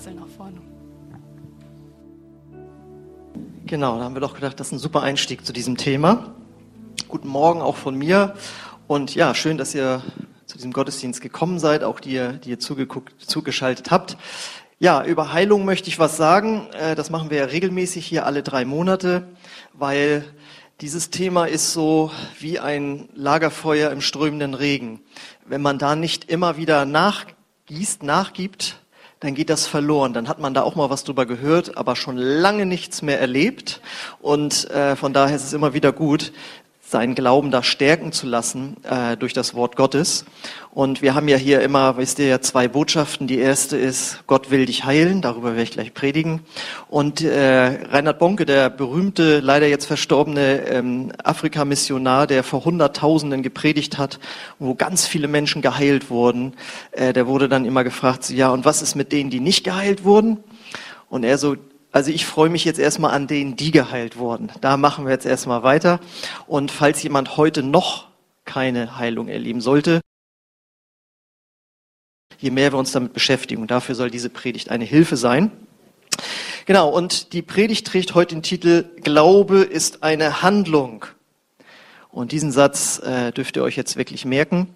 wechsel nach vorne. Genau, da haben wir doch gedacht, das ist ein super Einstieg zu diesem Thema. Guten Morgen auch von mir. Und ja, schön, dass ihr zu diesem Gottesdienst gekommen seid, auch die, die ihr zugeschaltet habt. Ja, über Heilung möchte ich was sagen. Äh, das machen wir ja regelmäßig hier alle drei Monate, weil dieses Thema ist so wie ein Lagerfeuer im strömenden Regen. Wenn man da nicht immer wieder nachgießt, nachgibt, dann geht das verloren. Dann hat man da auch mal was drüber gehört, aber schon lange nichts mehr erlebt. Und äh, von daher ist es immer wieder gut, seinen Glauben da stärken zu lassen äh, durch das Wort Gottes. Und wir haben ja hier immer, wisst ihr ja, zwei Botschaften. Die erste ist, Gott will dich heilen, darüber werde ich gleich predigen. Und äh, Reinhard Bonke, der berühmte, leider jetzt verstorbene ähm, Afrika-Missionar, der vor Hunderttausenden gepredigt hat, wo ganz viele Menschen geheilt wurden, äh, der wurde dann immer gefragt, ja, und was ist mit denen, die nicht geheilt wurden? Und er so, also ich freue mich jetzt erstmal an denen, die geheilt wurden. Da machen wir jetzt erstmal weiter. Und falls jemand heute noch keine Heilung erleben sollte, je mehr wir uns damit beschäftigen, dafür soll diese Predigt eine Hilfe sein. Genau, und die Predigt trägt heute den Titel Glaube ist eine Handlung. Und diesen Satz äh, dürft ihr euch jetzt wirklich merken.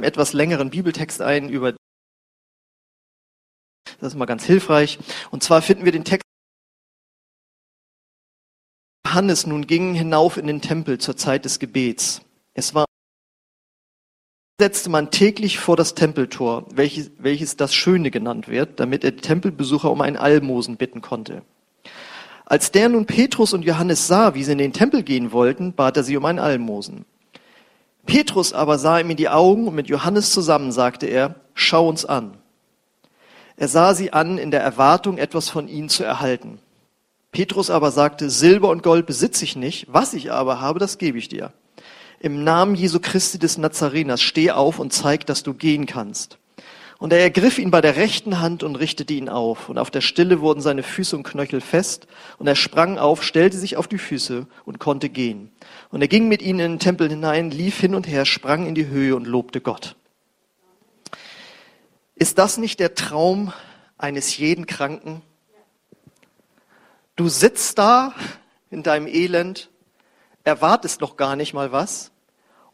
Etwas längeren Bibeltext ein über das ist mal ganz hilfreich. Und zwar finden wir den Text. Johannes nun ging hinauf in den Tempel zur Zeit des Gebets. Es war setzte man täglich vor das Tempeltor, welches, welches das Schöne genannt wird, damit er die Tempelbesucher um ein Almosen bitten konnte. Als der nun Petrus und Johannes sah, wie sie in den Tempel gehen wollten, bat er sie um ein Almosen. Petrus aber sah ihm in die Augen und mit Johannes zusammen sagte er, schau uns an. Er sah sie an in der Erwartung, etwas von ihnen zu erhalten. Petrus aber sagte, Silber und Gold besitze ich nicht, was ich aber habe, das gebe ich dir. Im Namen Jesu Christi des Nazareners steh auf und zeig, dass du gehen kannst. Und er ergriff ihn bei der rechten Hand und richtete ihn auf. Und auf der Stille wurden seine Füße und Knöchel fest. Und er sprang auf, stellte sich auf die Füße und konnte gehen. Und er ging mit ihnen in den Tempel hinein, lief hin und her, sprang in die Höhe und lobte Gott. Ist das nicht der Traum eines jeden Kranken? Du sitzt da in deinem Elend, erwartest noch gar nicht mal was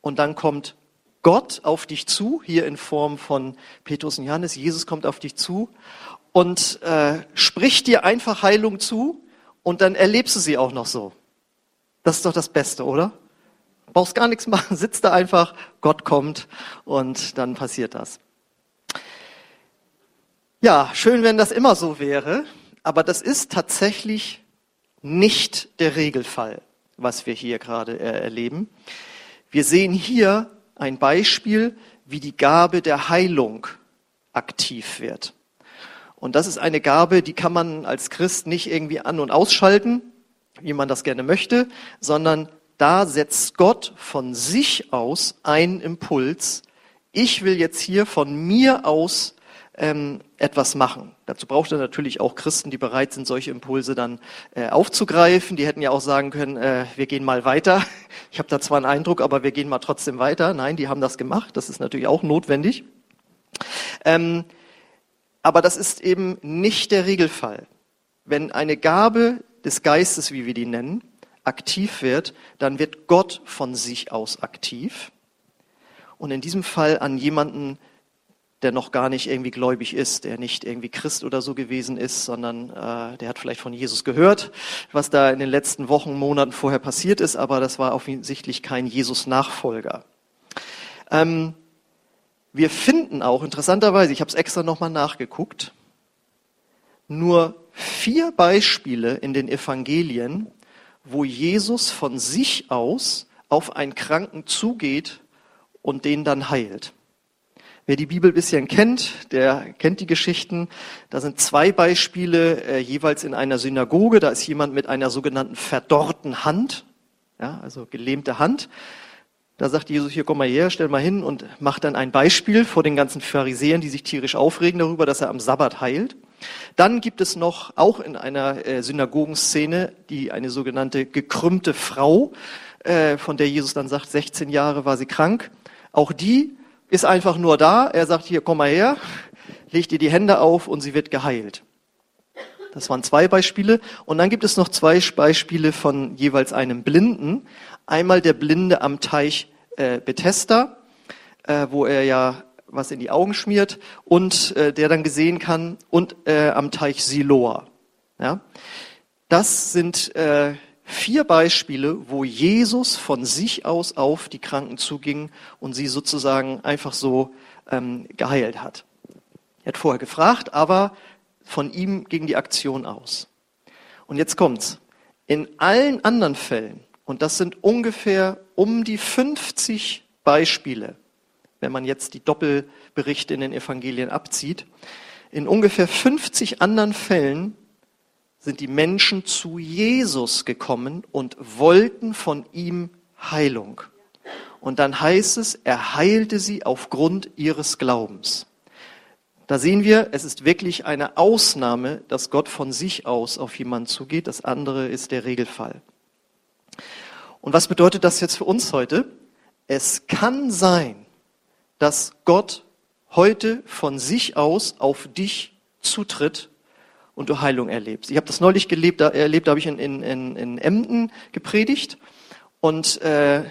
und dann kommt Gott auf dich zu, hier in Form von Petrus und Johannes, Jesus kommt auf dich zu und äh, spricht dir einfach Heilung zu und dann erlebst du sie auch noch so. Das ist doch das Beste, oder? Brauchst gar nichts machen, sitzt da einfach, Gott kommt und dann passiert das. Ja, schön, wenn das immer so wäre, aber das ist tatsächlich nicht der Regelfall, was wir hier gerade äh, erleben. Wir sehen hier ein Beispiel, wie die Gabe der Heilung aktiv wird. Und das ist eine Gabe, die kann man als Christ nicht irgendwie an- und ausschalten, wie man das gerne möchte, sondern da setzt Gott von sich aus einen Impuls. Ich will jetzt hier von mir aus ähm, etwas machen. Dazu braucht er natürlich auch Christen, die bereit sind, solche Impulse dann äh, aufzugreifen. Die hätten ja auch sagen können, äh, wir gehen mal weiter. Ich habe da zwar einen Eindruck, aber wir gehen mal trotzdem weiter. Nein, die haben das gemacht. Das ist natürlich auch notwendig. Ähm, aber das ist eben nicht der Regelfall. Wenn eine Gabe des Geistes, wie wir die nennen, aktiv wird, dann wird Gott von sich aus aktiv. Und in diesem Fall an jemanden der noch gar nicht irgendwie gläubig ist, der nicht irgendwie Christ oder so gewesen ist, sondern äh, der hat vielleicht von Jesus gehört, was da in den letzten Wochen, Monaten vorher passiert ist, aber das war offensichtlich kein Jesus-Nachfolger. Ähm, wir finden auch interessanterweise, ich habe es extra nochmal nachgeguckt, nur vier Beispiele in den Evangelien, wo Jesus von sich aus auf einen Kranken zugeht und den dann heilt. Wer die Bibel ein bisschen kennt, der kennt die Geschichten. Da sind zwei Beispiele, äh, jeweils in einer Synagoge. Da ist jemand mit einer sogenannten verdorrten Hand, ja, also gelähmte Hand. Da sagt Jesus, hier komm mal her, stell mal hin und macht dann ein Beispiel vor den ganzen Pharisäern, die sich tierisch aufregen darüber, dass er am Sabbat heilt. Dann gibt es noch, auch in einer äh, Synagogenszene, die eine sogenannte gekrümmte Frau, äh, von der Jesus dann sagt, 16 Jahre war sie krank. Auch die ist einfach nur da. Er sagt, hier, komm mal her, leg dir die Hände auf und sie wird geheilt. Das waren zwei Beispiele. Und dann gibt es noch zwei Beispiele von jeweils einem Blinden. Einmal der Blinde am Teich äh, Bethesda, äh, wo er ja was in die Augen schmiert und äh, der dann gesehen kann und äh, am Teich Siloa. Ja? Das sind äh, vier Beispiele, wo Jesus von sich aus auf die Kranken zuging und sie sozusagen einfach so ähm, geheilt hat. Er hat vorher gefragt, aber von ihm ging die Aktion aus. Und jetzt kommt's. In allen anderen Fällen, und das sind ungefähr um die 50 Beispiele, wenn man jetzt die Doppelberichte in den Evangelien abzieht, in ungefähr 50 anderen Fällen sind die Menschen zu Jesus gekommen und wollten von ihm Heilung. Und dann heißt es, er heilte sie aufgrund ihres Glaubens. Da sehen wir, es ist wirklich eine Ausnahme, dass Gott von sich aus auf jemanden zugeht. Das andere ist der Regelfall. Und was bedeutet das jetzt für uns heute? Es kann sein, dass Gott heute von sich aus auf dich zutritt und du Heilung erlebst. Ich habe das neulich gelebt, da, erlebt, da habe ich in, in, in Emden gepredigt und äh,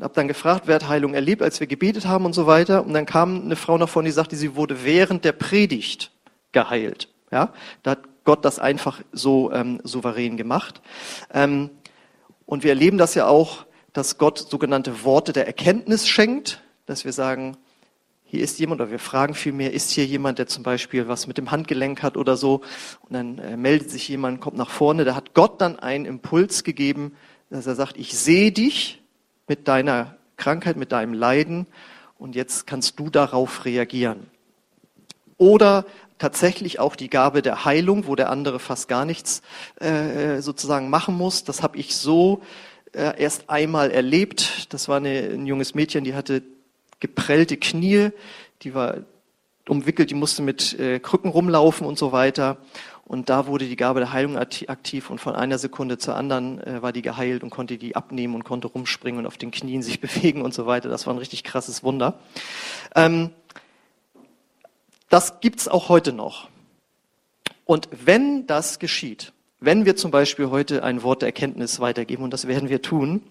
habe dann gefragt, wer hat Heilung erlebt, als wir gebetet haben und so weiter. Und dann kam eine Frau nach vorne, die sagte, sie wurde während der Predigt geheilt. Ja, da hat Gott das einfach so ähm, souverän gemacht. Ähm, und wir erleben das ja auch, dass Gott sogenannte Worte der Erkenntnis schenkt, dass wir sagen, hier ist jemand, oder wir fragen vielmehr, ist hier jemand, der zum Beispiel was mit dem Handgelenk hat oder so, und dann äh, meldet sich jemand, kommt nach vorne, da hat Gott dann einen Impuls gegeben, dass er sagt, ich sehe dich mit deiner Krankheit, mit deinem Leiden, und jetzt kannst du darauf reagieren. Oder tatsächlich auch die Gabe der Heilung, wo der andere fast gar nichts äh, sozusagen machen muss. Das habe ich so äh, erst einmal erlebt. Das war eine, ein junges Mädchen, die hatte geprellte Knie, die war umwickelt, die musste mit äh, Krücken rumlaufen und so weiter. Und da wurde die Gabe der Heilung aktiv und von einer Sekunde zur anderen äh, war die geheilt und konnte die abnehmen und konnte rumspringen und auf den Knien sich bewegen und so weiter. Das war ein richtig krasses Wunder. Ähm, das gibt's auch heute noch. Und wenn das geschieht, wenn wir zum Beispiel heute ein Wort der Erkenntnis weitergeben, und das werden wir tun,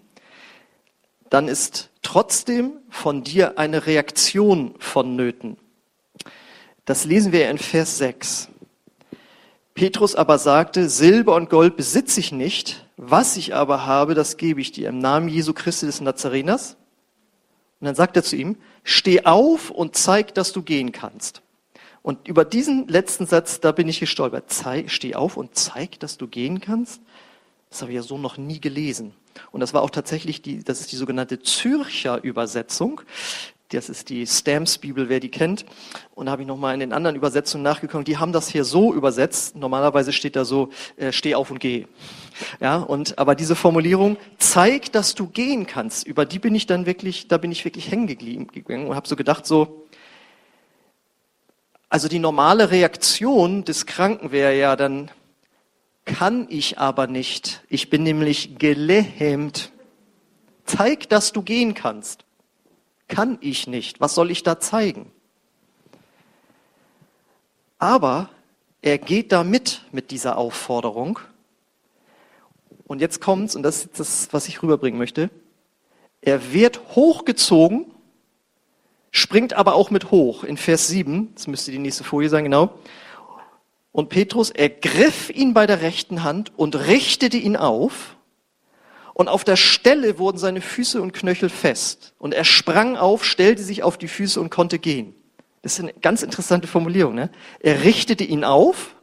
dann ist trotzdem von dir eine Reaktion vonnöten. Das lesen wir in Vers 6. Petrus aber sagte, Silber und Gold besitze ich nicht, was ich aber habe, das gebe ich dir im Namen Jesu Christi des Nazareners. Und dann sagt er zu ihm, steh auf und zeig, dass du gehen kannst. Und über diesen letzten Satz, da bin ich gestolpert. Zeig, steh auf und zeig, dass du gehen kannst. Das habe ich ja so noch nie gelesen. Und das war auch tatsächlich die, das ist die sogenannte Zürcher Übersetzung. Das ist die Stamps Bibel, wer die kennt. Und da habe ich nochmal in den anderen Übersetzungen nachgekommen. Die haben das hier so übersetzt. Normalerweise steht da so, äh, steh auf und geh. Ja, und, aber diese Formulierung, zeig, dass du gehen kannst, über die bin ich dann wirklich, da bin ich wirklich hängen gegangen und habe so gedacht, so, also die normale Reaktion des Kranken wäre ja dann, kann ich aber nicht. Ich bin nämlich gelähmt. Zeig, dass du gehen kannst. Kann ich nicht. Was soll ich da zeigen? Aber er geht da mit, mit dieser Aufforderung. Und jetzt kommt's, und das ist das, was ich rüberbringen möchte. Er wird hochgezogen, springt aber auch mit hoch. In Vers 7, das müsste die nächste Folie sein, genau. Und Petrus ergriff ihn bei der rechten Hand und richtete ihn auf. Und auf der Stelle wurden seine Füße und Knöchel fest. Und er sprang auf, stellte sich auf die Füße und konnte gehen. Das ist eine ganz interessante Formulierung. Ne? Er richtete ihn auf.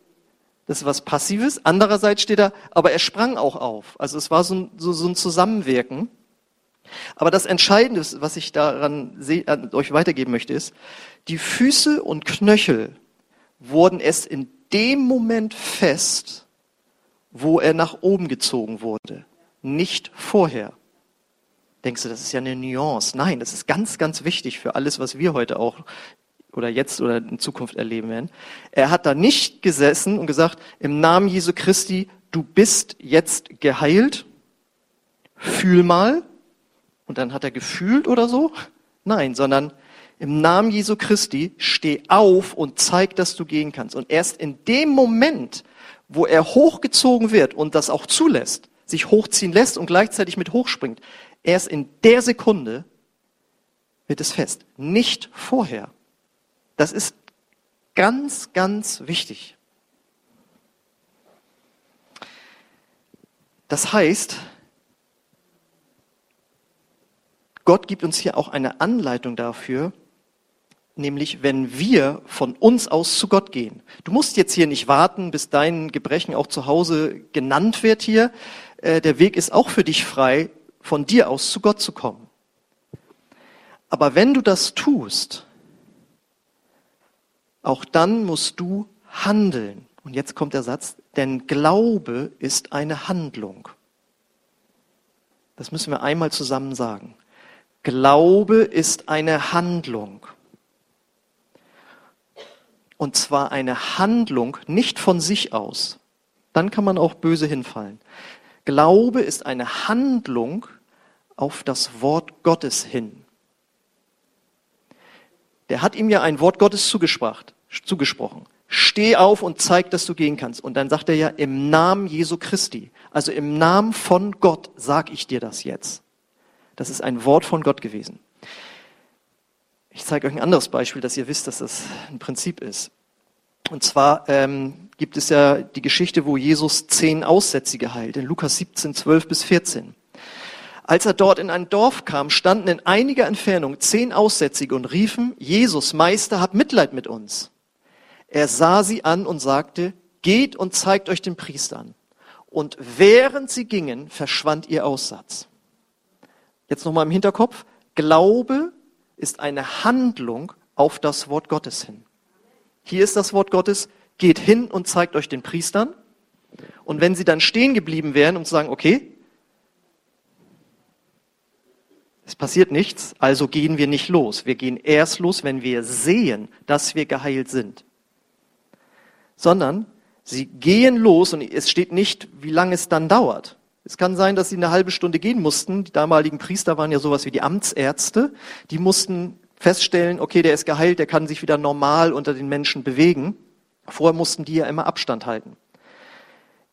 Das ist was Passives. Andererseits steht da, aber er sprang auch auf. Also es war so ein, so, so ein Zusammenwirken. Aber das Entscheidende, was ich daran an euch weitergeben möchte, ist, die Füße und Knöchel wurden erst in dem Moment fest, wo er nach oben gezogen wurde, nicht vorher. Denkst du, das ist ja eine Nuance? Nein, das ist ganz, ganz wichtig für alles, was wir heute auch oder jetzt oder in Zukunft erleben werden. Er hat da nicht gesessen und gesagt, im Namen Jesu Christi, du bist jetzt geheilt, fühl mal, und dann hat er gefühlt oder so. Nein, sondern Im Namen Jesu Christi, steh auf und zeig, dass du gehen kannst. Und erst in dem Moment, wo er hochgezogen wird und das auch zulässt, sich hochziehen lässt und gleichzeitig mit hochspringt, erst in der Sekunde wird es fest. Nicht vorher. Das ist ganz, ganz wichtig. Das heißt, Gott gibt uns hier auch eine Anleitung dafür, nämlich wenn wir von uns aus zu Gott gehen. Du musst jetzt hier nicht warten, bis dein Gebrechen auch zu Hause genannt wird hier. Äh, der Weg ist auch für dich frei, von dir aus zu Gott zu kommen. Aber wenn du das tust, auch dann musst du handeln. Und jetzt kommt der Satz, denn Glaube ist eine Handlung. Das müssen wir einmal zusammen sagen. Glaube ist eine Handlung. Und zwar eine Handlung nicht von sich aus. Dann kann man auch böse hinfallen. Glaube ist eine Handlung auf das Wort Gottes hin. Der hat ihm ja ein Wort Gottes zugesprochen. Steh auf und zeig, dass du gehen kannst. Und dann sagt er ja, im Namen Jesu Christi, also im Namen von Gott, sag ich dir das jetzt. Das ist ein Wort von Gott gewesen. Ich zeige euch ein anderes Beispiel, dass ihr wisst, dass das ein Prinzip ist. Und zwar ähm, gibt es ja die Geschichte, wo Jesus zehn Aussätzige heilt, in Lukas 17, 12 bis 14. Als er dort in ein Dorf kam, standen in einiger Entfernung zehn Aussätzige und riefen, Jesus, Meister, hab Mitleid mit uns. Er sah sie an und sagte, geht und zeigt euch den Priestern. Und während sie gingen, verschwand ihr Aussatz. Jetzt nochmal im Hinterkopf. Glaube ist eine Handlung auf das Wort Gottes hin. Hier ist das Wort Gottes, geht hin und zeigt euch den Priestern. Und wenn sie dann stehen geblieben wären und sagen, okay, es passiert nichts, also gehen wir nicht los. Wir gehen erst los, wenn wir sehen, dass wir geheilt sind. Sondern sie gehen los und es steht nicht, wie lange es dann dauert. Es kann sein, dass sie eine halbe Stunde gehen mussten. Die damaligen Priester waren ja sowas wie die Amtsärzte. Die mussten feststellen, okay, der ist geheilt, der kann sich wieder normal unter den Menschen bewegen. Vorher mussten die ja immer Abstand halten.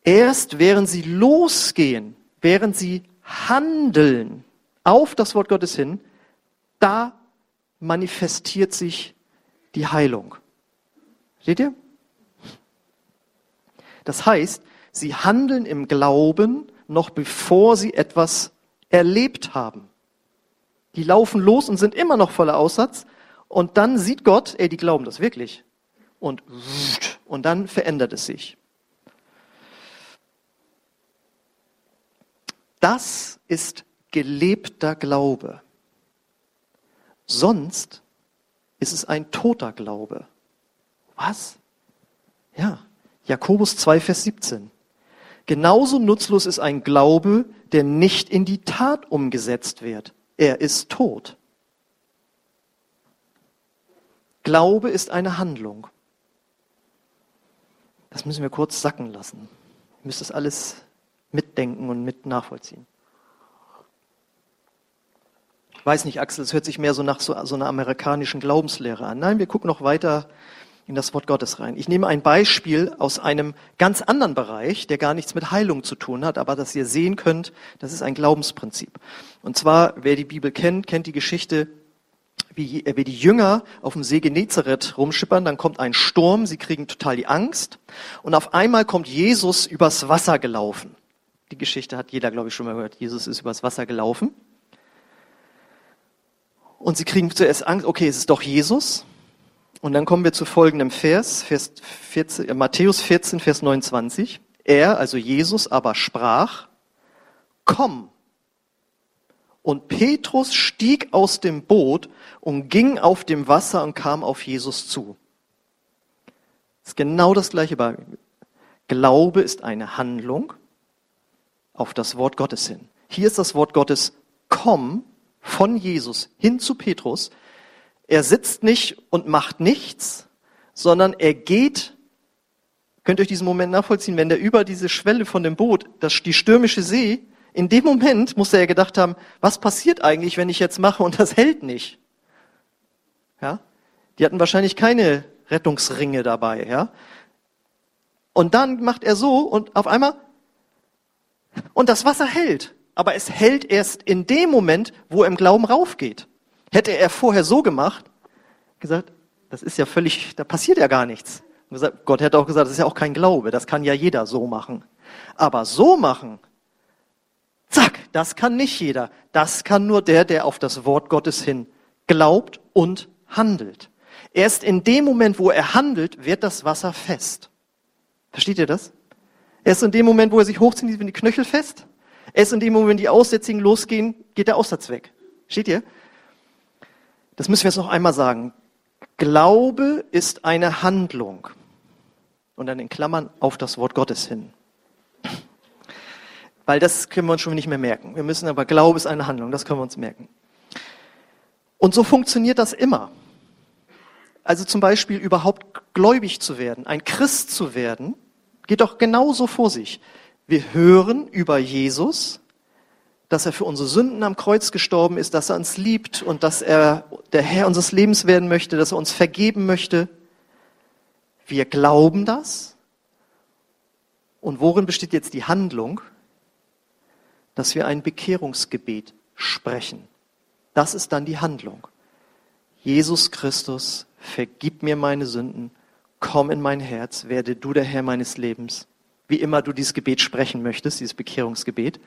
Erst während sie losgehen, während sie handeln auf das Wort Gottes hin, da manifestiert sich die Heilung. Seht ihr? Das heißt, sie handeln im Glauben noch bevor sie etwas erlebt haben. Die laufen los und sind immer noch voller Aussatz. Und dann sieht Gott, ey, die glauben das wirklich. Und, und dann verändert es sich. Das ist gelebter Glaube. Sonst ist es ein toter Glaube. Was? Ja, Jakobus 2, Vers 17. Genauso nutzlos ist ein Glaube, der nicht in die Tat umgesetzt wird. Er ist tot. Glaube ist eine Handlung. Das müssen wir kurz sacken lassen. Ihr müsst das alles mitdenken und mit nachvollziehen. Ich weiß nicht, Axel, es hört sich mehr so nach so, so einer amerikanischen Glaubenslehre an. Nein, wir gucken noch weiter in das Wort Gottes rein. Ich nehme ein Beispiel aus einem ganz anderen Bereich, der gar nichts mit Heilung zu tun hat, aber dass ihr sehen könnt, das ist ein Glaubensprinzip. Und zwar, wer die Bibel kennt, kennt die Geschichte, wie, äh, wie die Jünger auf dem See Genezareth rumschippern, dann kommt ein Sturm, sie kriegen total die Angst und auf einmal kommt Jesus übers Wasser gelaufen. Die Geschichte hat jeder, glaube ich, schon mal gehört. Jesus ist übers Wasser gelaufen. Und sie kriegen zuerst Angst, okay, es ist doch Jesus. Und dann kommen wir zu folgendem Vers, Vers 14, äh, Matthäus 14, Vers 29. Er, also Jesus, aber sprach, komm. Und Petrus stieg aus dem Boot und ging auf dem Wasser und kam auf Jesus zu. Das ist genau das gleiche Beispiel. Glaube ist eine Handlung auf das Wort Gottes hin. Hier ist das Wort Gottes komm von Jesus hin zu Petrus. Er sitzt nicht und macht nichts, sondern er geht, könnt ihr euch diesen Moment nachvollziehen, wenn der über diese Schwelle von dem Boot, das, die stürmische See, in dem Moment muss er ja gedacht haben, was passiert eigentlich, wenn ich jetzt mache und das hält nicht? Ja? Die hatten wahrscheinlich keine Rettungsringe dabei, ja? Und dann macht er so und auf einmal und das Wasser hält, aber es hält erst in dem Moment, wo er im Glauben raufgeht. Hätte er vorher so gemacht, gesagt, das ist ja völlig, da passiert ja gar nichts. Gott hätte auch gesagt, das ist ja auch kein Glaube, das kann ja jeder so machen. Aber so machen, zack, das kann nicht jeder. Das kann nur der, der auf das Wort Gottes hin glaubt und handelt. Erst in dem Moment, wo er handelt, wird das Wasser fest. Versteht ihr das? Erst in dem Moment, wo er sich hochzieht, sind die Knöchel fest. Erst in dem Moment, wenn die Aussätzigen losgehen, geht der Aussatz weg. Steht ihr? Das müssen wir jetzt noch einmal sagen. Glaube ist eine Handlung. Und dann in Klammern auf das Wort Gottes hin. Weil das können wir uns schon nicht mehr merken. Wir müssen aber, Glaube ist eine Handlung, das können wir uns merken. Und so funktioniert das immer. Also zum Beispiel überhaupt gläubig zu werden, ein Christ zu werden, geht doch genauso vor sich. Wir hören über Jesus, dass er für unsere Sünden am Kreuz gestorben ist, dass er uns liebt und dass er der Herr unseres Lebens werden möchte, dass er uns vergeben möchte. Wir glauben das. Und worin besteht jetzt die Handlung? Dass wir ein Bekehrungsgebet sprechen. Das ist dann die Handlung. Jesus Christus, vergib mir meine Sünden, komm in mein Herz, werde du der Herr meines Lebens. Wie immer du dieses Gebet sprechen möchtest, dieses Bekehrungsgebet.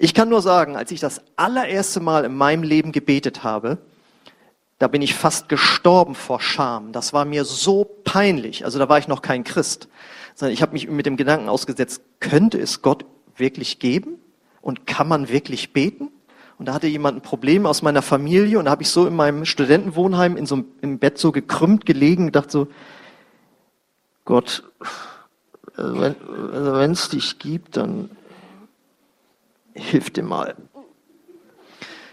Ich kann nur sagen, als ich das allererste Mal in meinem Leben gebetet habe, da bin ich fast gestorben vor Scham. Das war mir so peinlich. Also da war ich noch kein Christ, sondern ich habe mich mit dem Gedanken ausgesetzt, könnte es Gott wirklich geben? Und kann man wirklich beten? Und da hatte jemand ein Problem aus meiner Familie und da habe ich so in meinem Studentenwohnheim in so, im Bett so gekrümmt gelegen und dachte so, Gott, also wenn es dich gibt, dann hilf dir mal.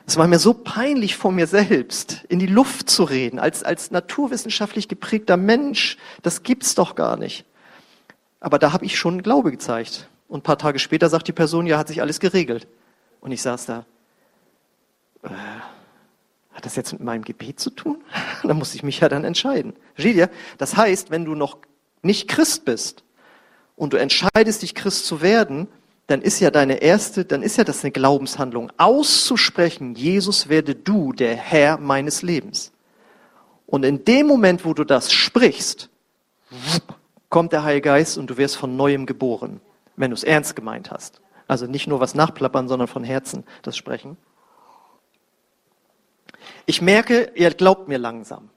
Es war mir so peinlich vor mir selbst, in die Luft zu reden, als, als naturwissenschaftlich geprägter Mensch. Das gibt's doch gar nicht. Aber da habe ich schon Glaube gezeigt. Und ein paar Tage später sagt die Person, ja, hat sich alles geregelt. Und ich saß da, äh, hat das jetzt mit meinem Gebet zu tun? da musste ich mich ja dann entscheiden. Versteht ihr? Das heißt, wenn du noch nicht Christ bist und du entscheidest dich Christ zu werden, dann ist ja deine erste, dann ist ja das eine Glaubenshandlung, auszusprechen, Jesus werde du der Herr meines Lebens. Und in dem Moment, wo du das sprichst, kommt der Heilige Geist und du wirst von neuem geboren, wenn du es ernst gemeint hast. Also nicht nur was nachplappern, sondern von Herzen das Sprechen. Ich merke, ihr glaubt mir langsam.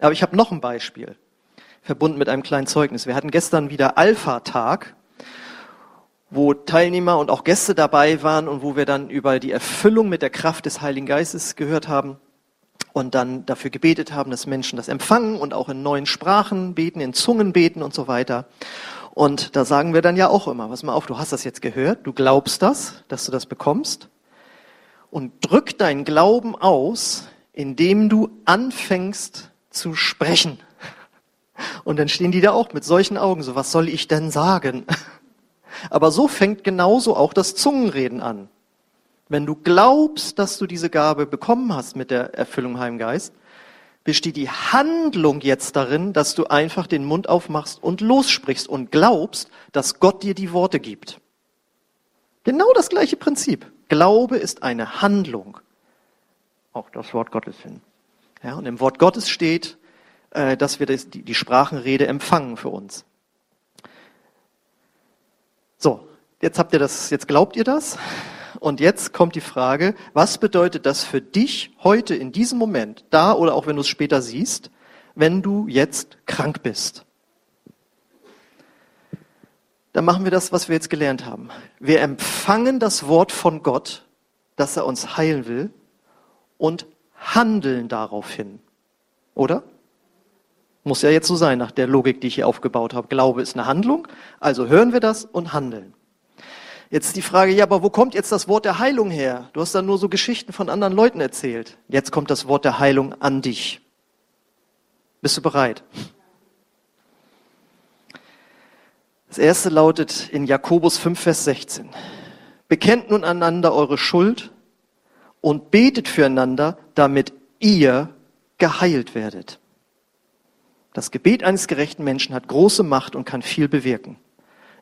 Aber ich habe noch ein Beispiel, verbunden mit einem kleinen Zeugnis. Wir hatten gestern wieder Alpha-Tag, wo Teilnehmer und auch Gäste dabei waren und wo wir dann über die Erfüllung mit der Kraft des Heiligen Geistes gehört haben und dann dafür gebetet haben, dass Menschen das empfangen und auch in neuen Sprachen beten, in Zungen beten und so weiter. Und da sagen wir dann ja auch immer, pass mal auf, du hast das jetzt gehört, du glaubst das, dass du das bekommst und drück deinen Glauben aus, indem du anfängst zu sprechen. Und dann stehen die da auch mit solchen Augen, so was soll ich denn sagen? Aber so fängt genauso auch das Zungenreden an. Wenn du glaubst, dass du diese Gabe bekommen hast mit der Erfüllung Heimgeist, besteht die Handlung jetzt darin, dass du einfach den Mund aufmachst und lossprichst und glaubst, dass Gott dir die Worte gibt. Genau das gleiche Prinzip. Glaube ist eine Handlung. Auch das Wort Gottes hin. Ja, und im Wort Gottes steht, äh, dass wir die Sprachenrede empfangen für uns. So, jetzt habt ihr das, jetzt glaubt ihr das? Und jetzt kommt die Frage, was bedeutet das für dich heute in diesem Moment, da oder auch wenn du es später siehst, wenn du jetzt krank bist? dann machen wir das, was wir jetzt gelernt haben. Wir empfangen das Wort von Gott, dass er uns heilen will und handeln daraufhin. Oder? Muss ja jetzt so sein, nach der Logik, die ich hier aufgebaut habe. Glaube ist eine Handlung, also hören wir das und handeln. Jetzt die Frage, ja, aber wo kommt jetzt das Wort der Heilung her? Du hast dann nur so Geschichten von anderen Leuten erzählt. Jetzt kommt das Wort der Heilung an dich. Bist du bereit? Das erste lautet in Jakobus 5, Vers 16. Bekennt nun einander eure Schuld und betet füreinander, damit ihr geheilt werdet. Das Gebet eines gerechten Menschen hat große Macht und kann viel bewirken.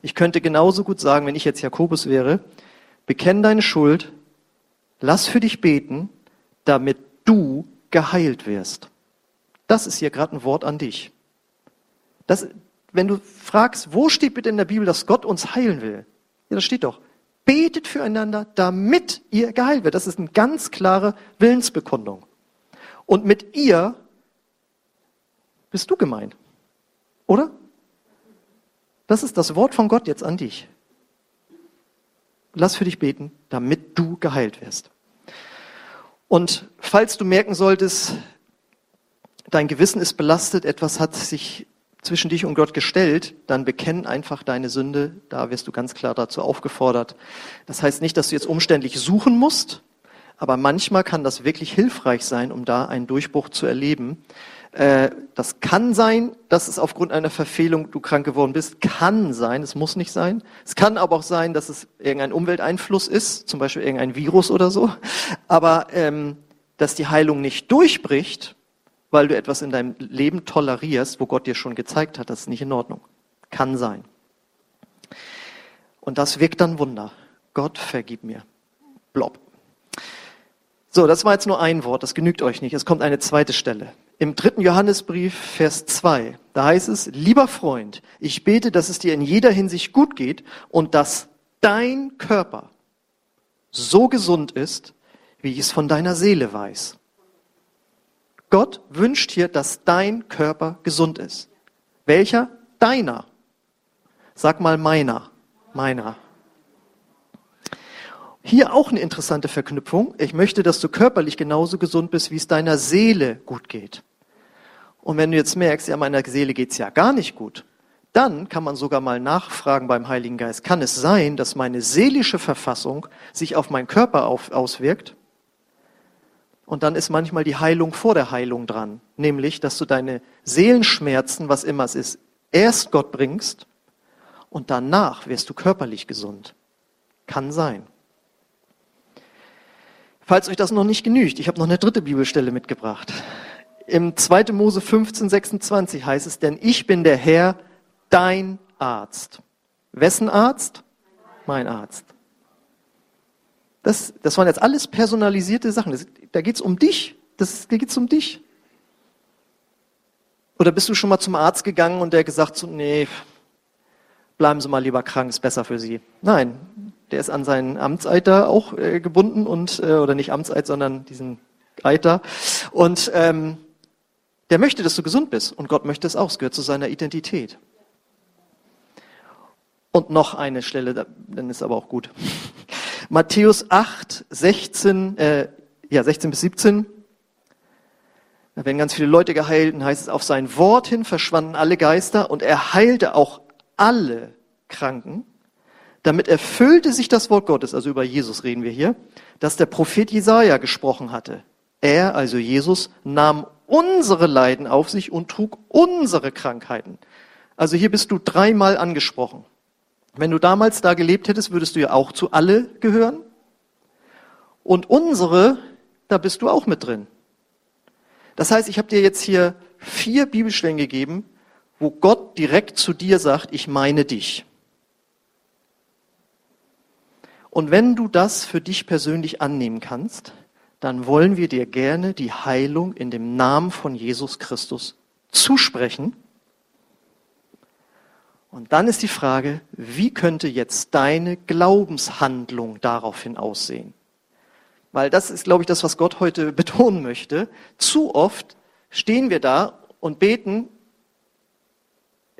Ich könnte genauso gut sagen, wenn ich jetzt Jakobus wäre, bekenn deine Schuld, lass für dich beten, damit du geheilt wirst. Das ist hier gerade ein Wort an dich. Das, wenn du fragst, wo steht bitte in der Bibel, dass Gott uns heilen will? Ja, das steht doch. Betet füreinander, damit ihr geheilt wird. Das ist eine ganz klare Willensbekundung. Und mit ihr bist du gemeint. Oder? Das ist das Wort von Gott jetzt an dich. Lass für dich beten, damit du geheilt wirst. Und falls du merken solltest, dein Gewissen ist belastet, etwas hat sich zwischen dich und Gott gestellt, dann bekenn einfach deine Sünde. Da wirst du ganz klar dazu aufgefordert. Das heißt nicht, dass du jetzt umständlich suchen musst, aber manchmal kann das wirklich hilfreich sein, um da einen Durchbruch zu erleben. Äh, das kann sein, dass es aufgrund einer Verfehlung du krank geworden bist. Kann sein, es muss nicht sein. Es kann aber auch sein, dass es irgendein Umwelteinfluss ist, zum Beispiel irgendein Virus oder so. Aber ähm, dass die Heilung nicht durchbricht, weil du etwas in deinem Leben tolerierst, wo Gott dir schon gezeigt hat, das ist nicht in Ordnung. Kann sein. Und das wirkt dann Wunder. Gott vergib mir. Blob. So, das war jetzt nur ein Wort, das genügt euch nicht. Es kommt eine zweite Stelle. Im dritten Johannesbrief, Vers 2, da heißt es, lieber Freund, ich bete, dass es dir in jeder Hinsicht gut geht und dass dein Körper so gesund ist, wie ich es von deiner Seele weiß. Gott wünscht hier, dass dein Körper gesund ist. Welcher? Deiner. Sag mal meiner. Meiner. Hier auch eine interessante Verknüpfung. Ich möchte, dass du körperlich genauso gesund bist, wie es deiner Seele gut geht. Und wenn du jetzt merkst, ja, meiner Seele geht's ja gar nicht gut, dann kann man sogar mal nachfragen beim Heiligen Geist, kann es sein, dass meine seelische Verfassung sich auf meinen Körper auf, auswirkt? Und dann ist manchmal die Heilung vor der Heilung dran, nämlich, dass du deine Seelenschmerzen, was immer es ist, erst Gott bringst und danach wirst du körperlich gesund. Kann sein. Falls euch das noch nicht genügt, ich habe noch eine dritte Bibelstelle mitgebracht. Im 2. Mose 15, 26 heißt es, denn ich bin der Herr, dein Arzt. Wessen Arzt? Mein Arzt. Das, das waren jetzt alles personalisierte Sachen. Das, da geht's um dich. Das, da geht's um dich. Oder bist du schon mal zum Arzt gegangen und der gesagt so, nee, bleiben Sie mal lieber krank, ist besser für Sie. Nein, der ist an seinen Amtseiter auch äh, gebunden und äh, oder nicht Amtseid, sondern diesen Eiter und ähm, der möchte, dass du gesund bist und Gott möchte es auch. Es gehört zu seiner Identität. Und noch eine Stelle, dann ist aber auch gut. Matthäus 8, 16, äh, ja 16 bis 17. Da werden ganz viele Leute geheilt und heißt es, auf sein Wort hin verschwanden alle Geister und er heilte auch alle Kranken damit erfüllte sich das Wort Gottes, also über Jesus reden wir hier, dass der Prophet Jesaja gesprochen hatte. Er, also Jesus, nahm unsere Leiden auf sich und trug unsere Krankheiten. Also hier bist du dreimal angesprochen. Wenn du damals da gelebt hättest, würdest du ja auch zu alle gehören. Und unsere, da bist du auch mit drin. Das heißt, ich habe dir jetzt hier vier Bibelstellen gegeben, wo Gott direkt zu dir sagt, ich meine dich. Und wenn du das für dich persönlich annehmen kannst, dann wollen wir dir gerne die Heilung in dem Namen von Jesus Christus zusprechen. Und dann ist die Frage, wie könnte jetzt deine Glaubenshandlung daraufhin aussehen? Weil das ist, glaube ich, das, was Gott heute betonen möchte. Zu oft stehen wir da und beten,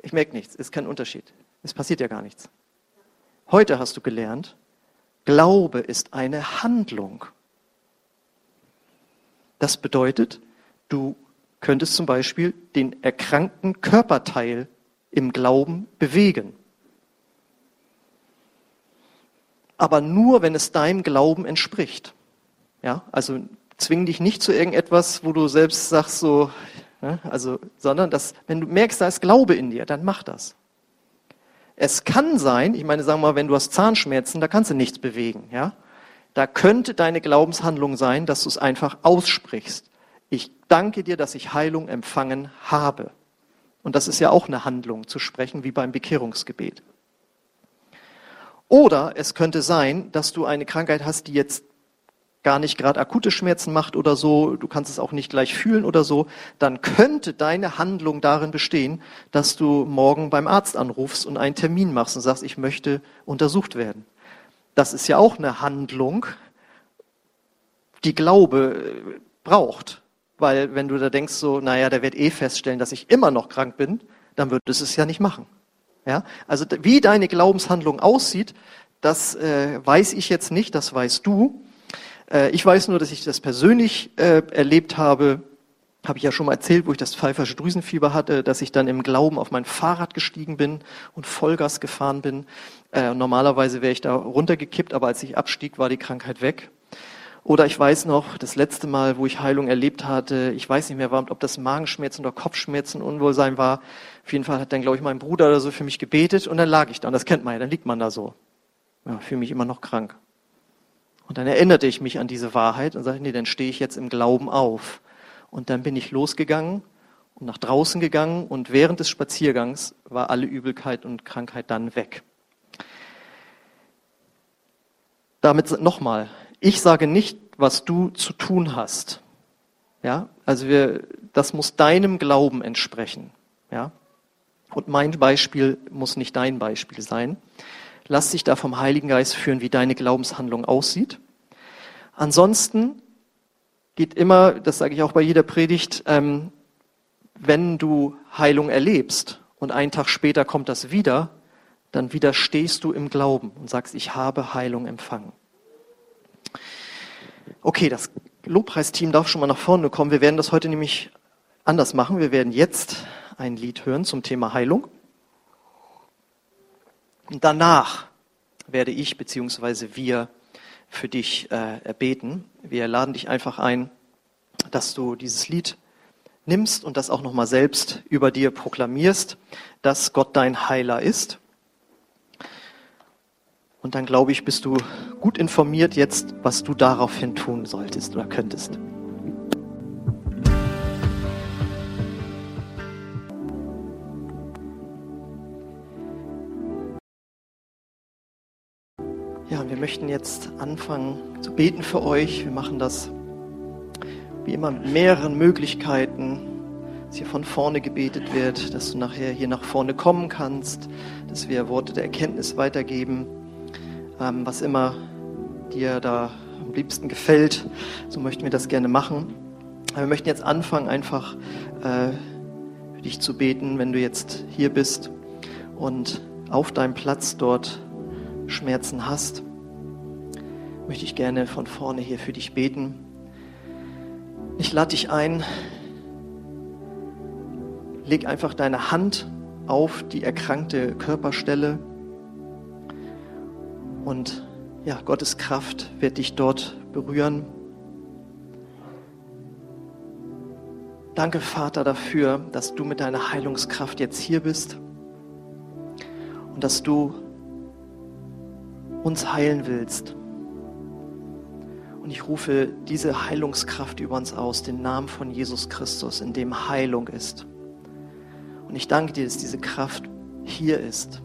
ich merke nichts, ist kein Unterschied. Es passiert ja gar nichts. Heute hast du gelernt, Glaube ist eine Handlung. Das bedeutet, du könntest zum Beispiel den erkrankten Körperteil im Glauben bewegen. Aber nur, wenn es deinem Glauben entspricht. Ja, also zwing dich nicht zu irgendetwas, wo du selbst sagst so, ne, also, sondern dass, wenn du merkst, da ist Glaube in dir, dann mach das. Es kann sein, ich meine, sagen wir mal, wenn du hast Zahnschmerzen, da kannst du nichts bewegen, ja. Da könnte deine Glaubenshandlung sein, dass du es einfach aussprichst. Ich danke dir, dass ich Heilung empfangen habe. Und das ist ja auch eine Handlung zu sprechen, wie beim Bekehrungsgebet. Oder es könnte sein, dass du eine Krankheit hast, die jetzt gar nicht gerade akute Schmerzen macht oder so, du kannst es auch nicht gleich fühlen oder so, dann könnte deine Handlung darin bestehen, dass du morgen beim Arzt anrufst und einen Termin machst und sagst, ich möchte untersucht werden. Das ist ja auch eine Handlung, die Glaube braucht. Weil wenn du da denkst, so, naja, der wird eh feststellen, dass ich immer noch krank bin, dann wird es es ja nicht machen. Ja? Also wie deine Glaubenshandlung aussieht, das äh, weiß ich jetzt nicht, das weißt du. Äh, ich weiß nur, dass ich das persönlich äh, erlebt habe, habe ich ja schon mal erzählt, wo ich das pfeifersche Drüsenfieber hatte, dass ich dann im Glauben auf mein Fahrrad gestiegen bin und Vollgas gefahren bin. Äh, normalerweise wäre ich da runtergekippt, aber als ich abstieg, war die Krankheit weg. Oder ich weiß noch, das letzte Mal, wo ich Heilung erlebt hatte, ich weiß nicht mehr, ob das Magenschmerzen oder Kopfschmerzen, Unwohlsein war. Auf jeden Fall hat dann, glaube ich, mein Bruder oder so für mich gebetet und dann lag ich da. Und das kennt man ja, dann liegt man da so. Ja, fühle mich immer noch krank. Und dann erinnerte ich mich an diese Wahrheit und sagte, nee, dann stehe ich jetzt im Glauben auf. Und dann bin ich losgegangen und nach draußen gegangen und während des Spaziergangs war alle Übelkeit und Krankheit dann weg. Damit nochmal, ich sage nicht, was du zu tun hast. Ja, also wir, das muss deinem Glauben entsprechen. Ja, und mein Beispiel muss nicht dein Beispiel sein. Lass dich da vom Heiligen Geist führen, wie deine Glaubenshandlung aussieht. Ansonsten geht immer, das sage ich auch bei jeder Predigt, ähm, wenn du Heilung erlebst und einen Tag später kommt das wieder, dann widerstehst du im Glauben und sagst, ich habe Heilung empfangen. Okay, das Lobpreisteam darf schon mal nach vorne kommen. Wir werden das heute nämlich anders machen. Wir werden jetzt ein Lied hören zum Thema Heilung. Und danach werde ich bzw. wir für dich äh, erbeten. Wir laden dich einfach ein, dass du dieses Lied nimmst und das auch nochmal selbst über dir proklamierst, dass Gott dein Heiler ist. Und dann glaube ich, bist du gut informiert jetzt, was du daraufhin tun solltest oder könntest. Ja, wir möchten jetzt anfangen zu beten für euch. Wir machen das wie immer mit mehreren Möglichkeiten, dass hier von vorne gebetet wird, dass du nachher hier nach vorne kommen kannst, dass wir Worte der Erkenntnis weitergeben ähm, was immer dir da am liebsten gefällt. So möchten wir das gerne machen. wir möchten jetzt anfangen, einfach äh, für dich zu beten, wenn du jetzt hier bist und auf deinem Platz dort Schmerzen hast. Möchte ich gerne von vorne hier für dich beten. Ich lade dich ein, leg einfach deine Hand auf die erkrankte Körperstelle und ja, Gottes Kraft wird dich dort berühren. Danke, Vater, dafür, dass du mit deiner Heilungskraft jetzt hier bist und dass du uns heilen willst. Und ich rufe diese Heilungskraft über uns aus, den Namen von Jesus Christus, in dem Heilung ist. Und ich danke dir, dass diese Kraft hier ist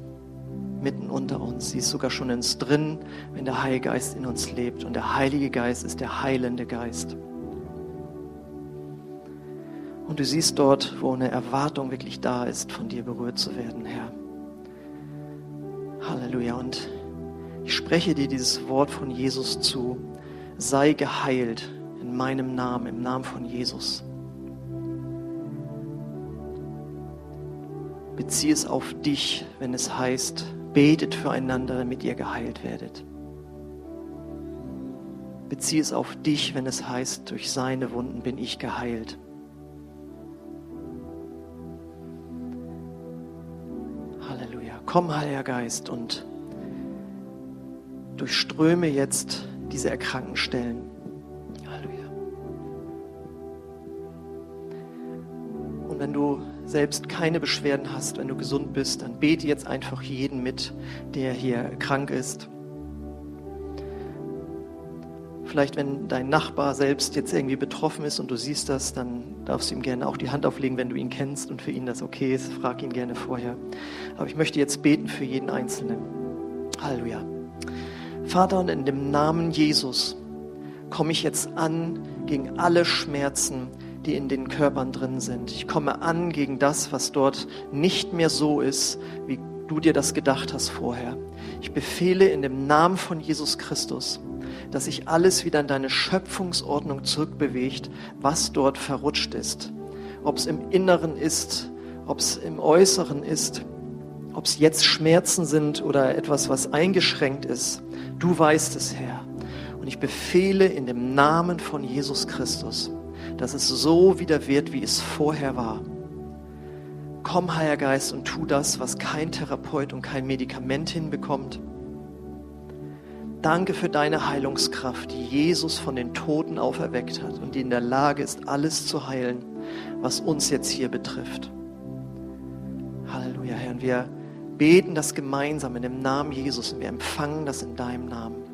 mitten unter uns. Sie ist sogar schon in uns drin, wenn der Heilige Geist in uns lebt. Und der Heilige Geist ist der heilende Geist. Und du siehst dort, wo eine Erwartung wirklich da ist, von dir berührt zu werden, Herr. Halleluja. Und ich spreche dir dieses Wort von Jesus zu. Sei geheilt in meinem Namen, im Namen von Jesus. Beziehe es auf dich, wenn es heißt, Betet füreinander, damit ihr geheilt werdet. Beziehe es auf dich, wenn es heißt, durch seine Wunden bin ich geheilt. Halleluja. Komm, Heiliger Geist, und durchströme jetzt diese erkrankten Stellen. Wenn du selbst keine Beschwerden hast, wenn du gesund bist, dann bete jetzt einfach jeden mit, der hier krank ist. Vielleicht, wenn dein Nachbar selbst jetzt irgendwie betroffen ist und du siehst das, dann darfst du ihm gerne auch die Hand auflegen, wenn du ihn kennst und für ihn das okay ist. Frag ihn gerne vorher. Aber ich möchte jetzt beten für jeden Einzelnen. Halleluja. Vater, und in dem Namen Jesus komme ich jetzt an gegen alle Schmerzen, die in den Körpern drin sind. Ich komme an gegen das, was dort nicht mehr so ist, wie du dir das gedacht hast vorher. Ich befehle in dem Namen von Jesus Christus, dass sich alles wieder in deine Schöpfungsordnung zurückbewegt, was dort verrutscht ist. Ob es im Inneren ist, ob es im Äußeren ist, ob es jetzt Schmerzen sind oder etwas, was eingeschränkt ist. Du weißt es, Herr. Und ich befehle in dem Namen von Jesus Christus, dass es so wieder wird, wie es vorher war. Komm, Heiliger Geist, und tu das, was kein Therapeut und kein Medikament hinbekommt. Danke für deine Heilungskraft, die Jesus von den Toten auferweckt hat und die in der Lage ist, alles zu heilen, was uns jetzt hier betrifft. Halleluja, Herr. Und wir beten das gemeinsam in dem Namen Jesus und wir empfangen das in deinem Namen.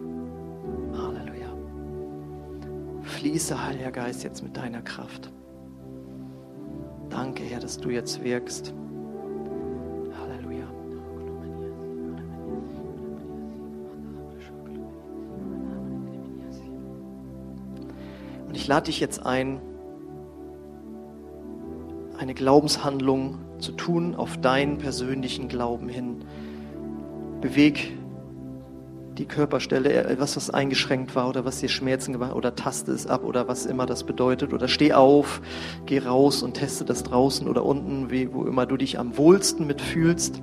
Fließe, Heiliger Geist, jetzt mit deiner Kraft. Danke, Herr, dass du jetzt wirkst. Halleluja. Und ich lade dich jetzt ein, eine Glaubenshandlung zu tun auf deinen persönlichen Glauben hin. Beweg die Körperstelle, etwas, was eingeschränkt war oder was dir Schmerzen gemacht oder taste es ab oder was immer das bedeutet oder steh auf, geh raus und teste das draußen oder unten, wie, wo immer du dich am wohlsten mitfühlst.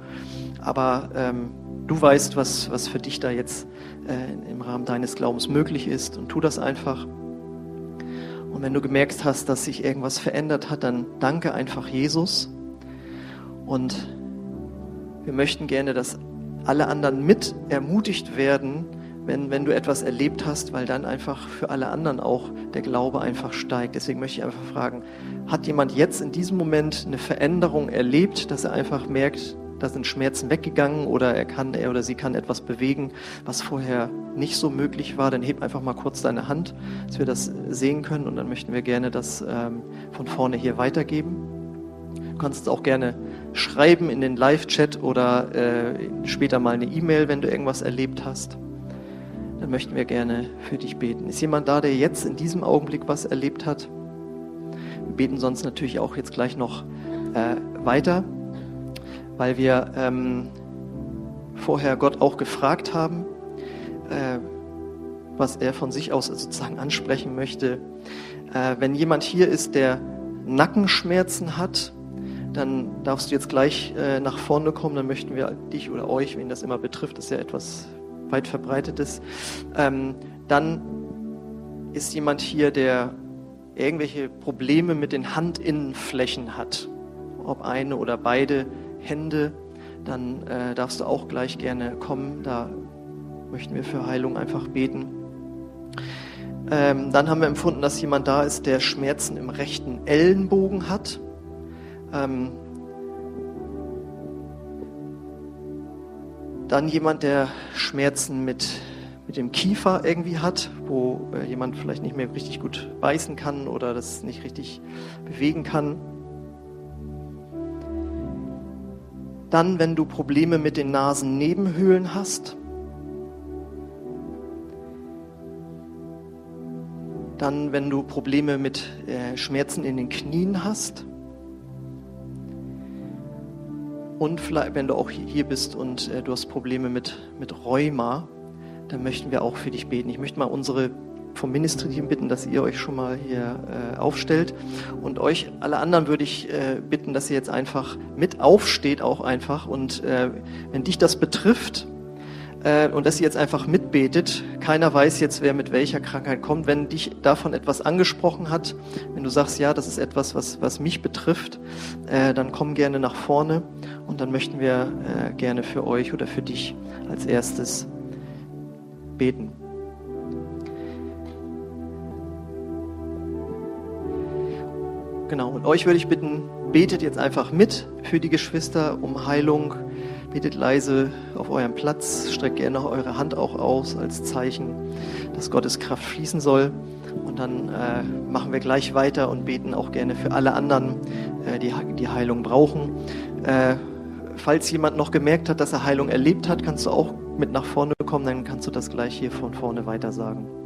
Aber ähm, du weißt, was, was für dich da jetzt äh, im Rahmen deines Glaubens möglich ist und tu das einfach. Und wenn du gemerkt hast, dass sich irgendwas verändert hat, dann danke einfach Jesus. Und wir möchten gerne, dass alle anderen mit ermutigt werden, wenn, wenn du etwas erlebt hast, weil dann einfach für alle anderen auch der Glaube einfach steigt. Deswegen möchte ich einfach fragen, hat jemand jetzt in diesem Moment eine Veränderung erlebt, dass er einfach merkt, da sind Schmerzen weggegangen oder er kann, er oder sie kann etwas bewegen, was vorher nicht so möglich war, dann heb einfach mal kurz deine Hand, dass wir das sehen können und dann möchten wir gerne das ähm, von vorne hier weitergeben. Kannst es auch gerne schreiben in den Live-Chat oder äh, später mal eine E-Mail, wenn du irgendwas erlebt hast. Dann möchten wir gerne für dich beten. Ist jemand da, der jetzt in diesem Augenblick was erlebt hat? Wir beten sonst natürlich auch jetzt gleich noch äh, weiter, weil wir ähm, vorher Gott auch gefragt haben, äh, was er von sich aus sozusagen ansprechen möchte. Äh, wenn jemand hier ist, der Nackenschmerzen hat, dann darfst du jetzt gleich äh, nach vorne kommen. Dann möchten wir dich oder euch, wen das immer betrifft, das ist ja etwas weit verbreitetes. Ähm, dann ist jemand hier, der irgendwelche Probleme mit den Handinnenflächen hat, ob eine oder beide Hände, dann äh, darfst du auch gleich gerne kommen. Da möchten wir für Heilung einfach beten. Ähm, dann haben wir empfunden, dass jemand da ist, der Schmerzen im rechten Ellenbogen hat. Ähm, dann jemand, der Schmerzen mit, mit dem Kiefer irgendwie hat, wo äh, jemand vielleicht nicht mehr richtig gut beißen kann oder das nicht richtig bewegen kann. Dann, wenn du Probleme mit den Nasennebenhöhlen hast. Dann, wenn du Probleme mit äh, Schmerzen in den Knien hast. Und vielleicht, wenn du auch hier bist und äh, du hast Probleme mit, mit Rheuma, dann möchten wir auch für dich beten. Ich möchte mal unsere vom Ministry-Team bitten, dass ihr euch schon mal hier äh, aufstellt. Und euch, alle anderen, würde ich äh, bitten, dass ihr jetzt einfach mit aufsteht, auch einfach. Und äh, wenn dich das betrifft, äh, und dass ihr jetzt einfach mitbetet. Keiner weiß jetzt, wer mit welcher Krankheit kommt. Wenn dich davon etwas angesprochen hat, wenn du sagst, ja, das ist etwas, was, was mich betrifft, äh, dann komm gerne nach vorne und dann möchten wir äh, gerne für euch oder für dich als erstes beten. Genau, und euch würde ich bitten, betet jetzt einfach mit für die Geschwister um Heilung Betet leise auf eurem Platz, streckt gerne eure Hand auch aus als Zeichen, dass Gottes Kraft fließen soll. Und dann äh, machen wir gleich weiter und beten auch gerne für alle anderen, äh, die die Heilung brauchen. Äh, falls jemand noch gemerkt hat, dass er Heilung erlebt hat, kannst du auch mit nach vorne kommen, dann kannst du das gleich hier von vorne weiter sagen.